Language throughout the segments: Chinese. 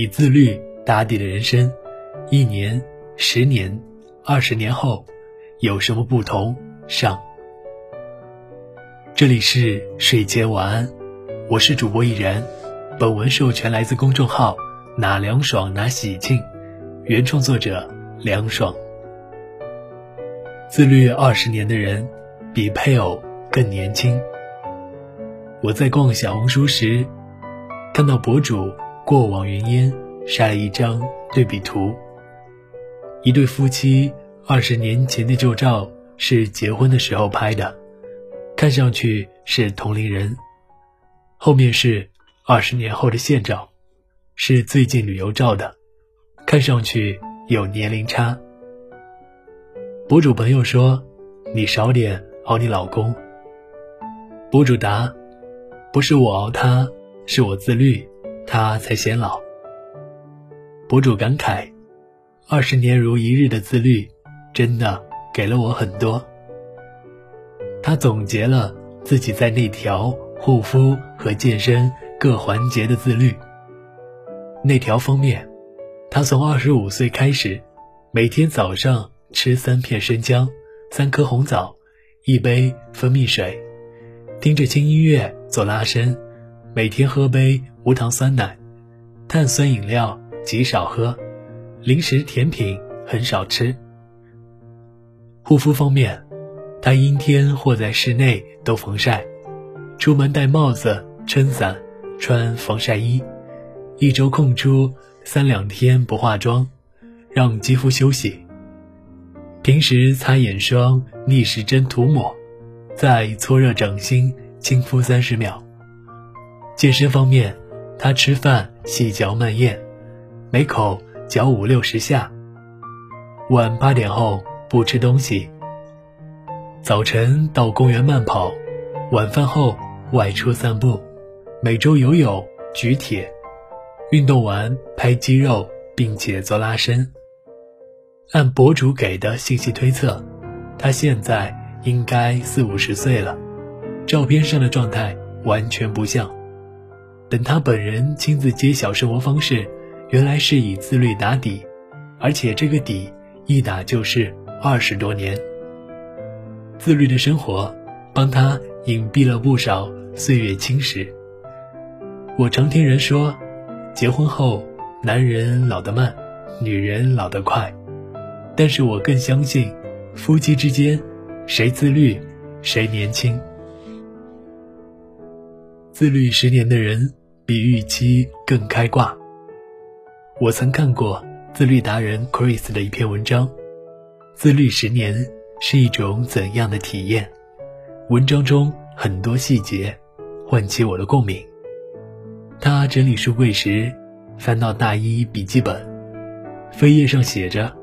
以自律打底的人生，一年、十年、二十年后有什么不同？上。这里是睡前晚安，我是主播易然。本文授权来自公众号“哪凉爽哪喜庆”，原创作者凉爽。自律二十年的人，比配偶更年轻。我在逛小红书时，看到博主过往云烟晒了一张对比图。一对夫妻二十年前的旧照是结婚的时候拍的，看上去是同龄人；后面是二十年后的现照，是最近旅游照的，看上去有年龄差。博主朋友说：“你少点熬你老公。”博主答。不是我熬他，是我自律，他才显老。博主感慨：二十年如一日的自律，真的给了我很多。他总结了自己在内调、护肤和健身各环节的自律。内调方面，他从二十五岁开始，每天早上吃三片生姜、三颗红枣、一杯蜂蜜水。听着轻音乐做拉伸，每天喝杯无糖酸奶，碳酸饮料极少喝，零食甜品很少吃。护肤方面，他阴天或在室内都防晒，出门戴帽子、撑伞，穿防晒衣，一周空出三两天不化妆，让肌肤休息。平时擦眼霜、逆时针涂抹。再搓热掌心，轻敷三十秒。健身方面，他吃饭细嚼慢咽，每口嚼五六十下。晚八点后不吃东西。早晨到公园慢跑，晚饭后外出散步，每周游泳举铁，运动完拍肌肉，并且做拉伸。按博主给的信息推测，他现在。应该四五十岁了，照片上的状态完全不像。等他本人亲自揭晓生活方式，原来是以自律打底，而且这个底一打就是二十多年。自律的生活帮他隐蔽了不少岁月侵蚀。我常听人说，结婚后男人老得慢，女人老得快，但是我更相信夫妻之间。谁自律，谁年轻。自律十年的人比预期更开挂。我曾看过自律达人 Chris 的一篇文章，《自律十年是一种怎样的体验》。文章中很多细节唤起我的共鸣。他整理书柜时，翻到大一笔记本，扉页上写着：“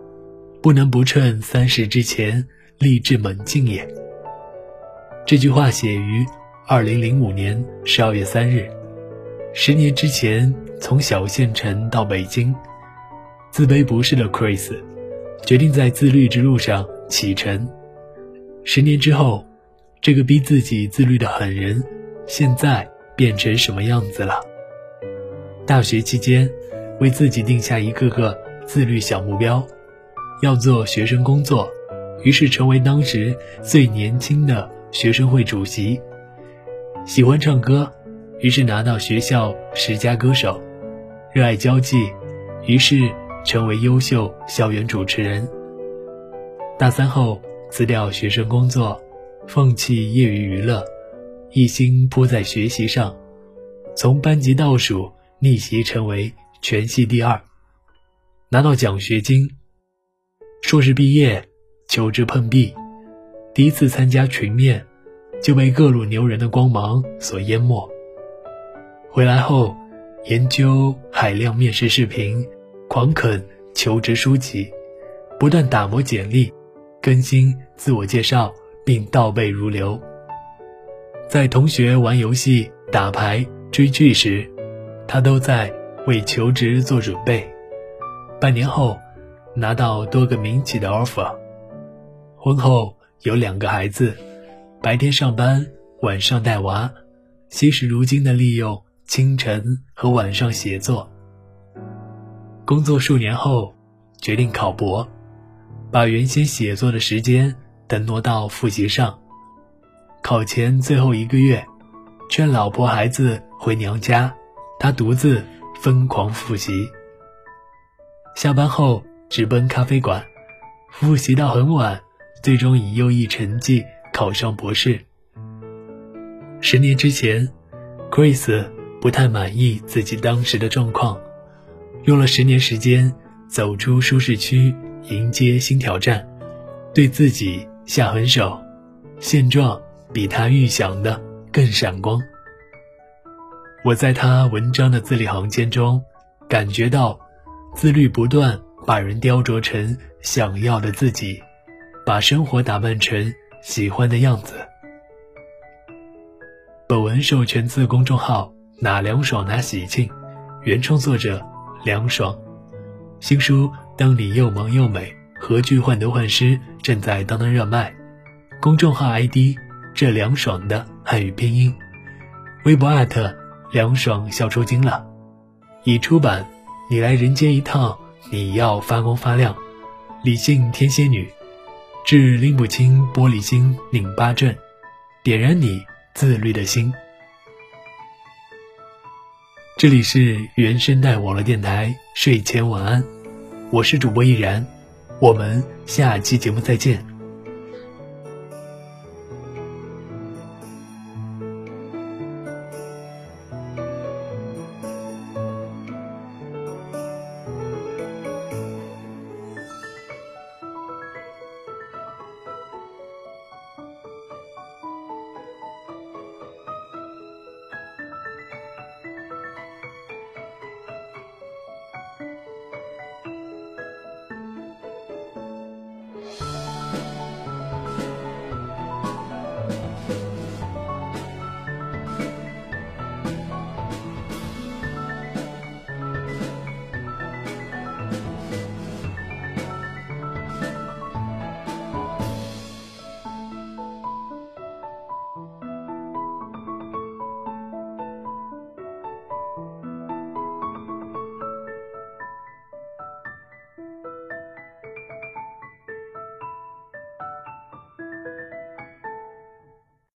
不能不趁三十之前。”立志猛进也。这句话写于二零零五年十二月三日，十年之前，从小县城到北京，自卑不是的 Chris，决定在自律之路上启程。十年之后，这个逼自己自律的狠人，现在变成什么样子了？大学期间，为自己定下一个个自律小目标，要做学生工作。于是成为当时最年轻的学生会主席。喜欢唱歌，于是拿到学校十佳歌手。热爱交际，于是成为优秀校园主持人。大三后辞掉学生工作，放弃业余娱乐，一心扑在学习上，从班级倒数逆袭成为全系第二，拿到奖学金。硕士毕业。求职碰壁，第一次参加群面，就被各路牛人的光芒所淹没。回来后，研究海量面试视频，狂啃求职书籍，不断打磨简历，更新自我介绍，并倒背如流。在同学玩游戏、打牌、追剧时，他都在为求职做准备。半年后，拿到多个民企的 offer。婚后有两个孩子，白天上班，晚上带娃，惜时如金的利用清晨和晚上写作。工作数年后，决定考博，把原先写作的时间等挪到复习上。考前最后一个月，劝老婆孩子回娘家，他独自疯狂复习。下班后直奔咖啡馆，复习到很晚，最终以优异成绩考上博士。十年之前，Chris 不太满意自己当时的状况，用了十年时间走出舒适区，迎接新挑战，对自己下狠手，现状。比他预想的更闪光。我在他文章的字里行间中，感觉到自律不断把人雕琢成想要的自己，把生活打扮成喜欢的样子。本文授权自公众号“哪凉爽哪喜庆”，原创作者凉爽。新书《当你又萌又美》，何惧患得患失正在当当热卖。公众号 ID。这凉爽的汉语拼音，微博艾特凉爽笑出金了，已出版。你来人间一趟，你要发光发亮。理性天蝎女，治拎不清玻璃心拧巴症，点燃你自律的心。这里是原声带网络电台睡前晚安，我是主播易然，我们下期节目再见。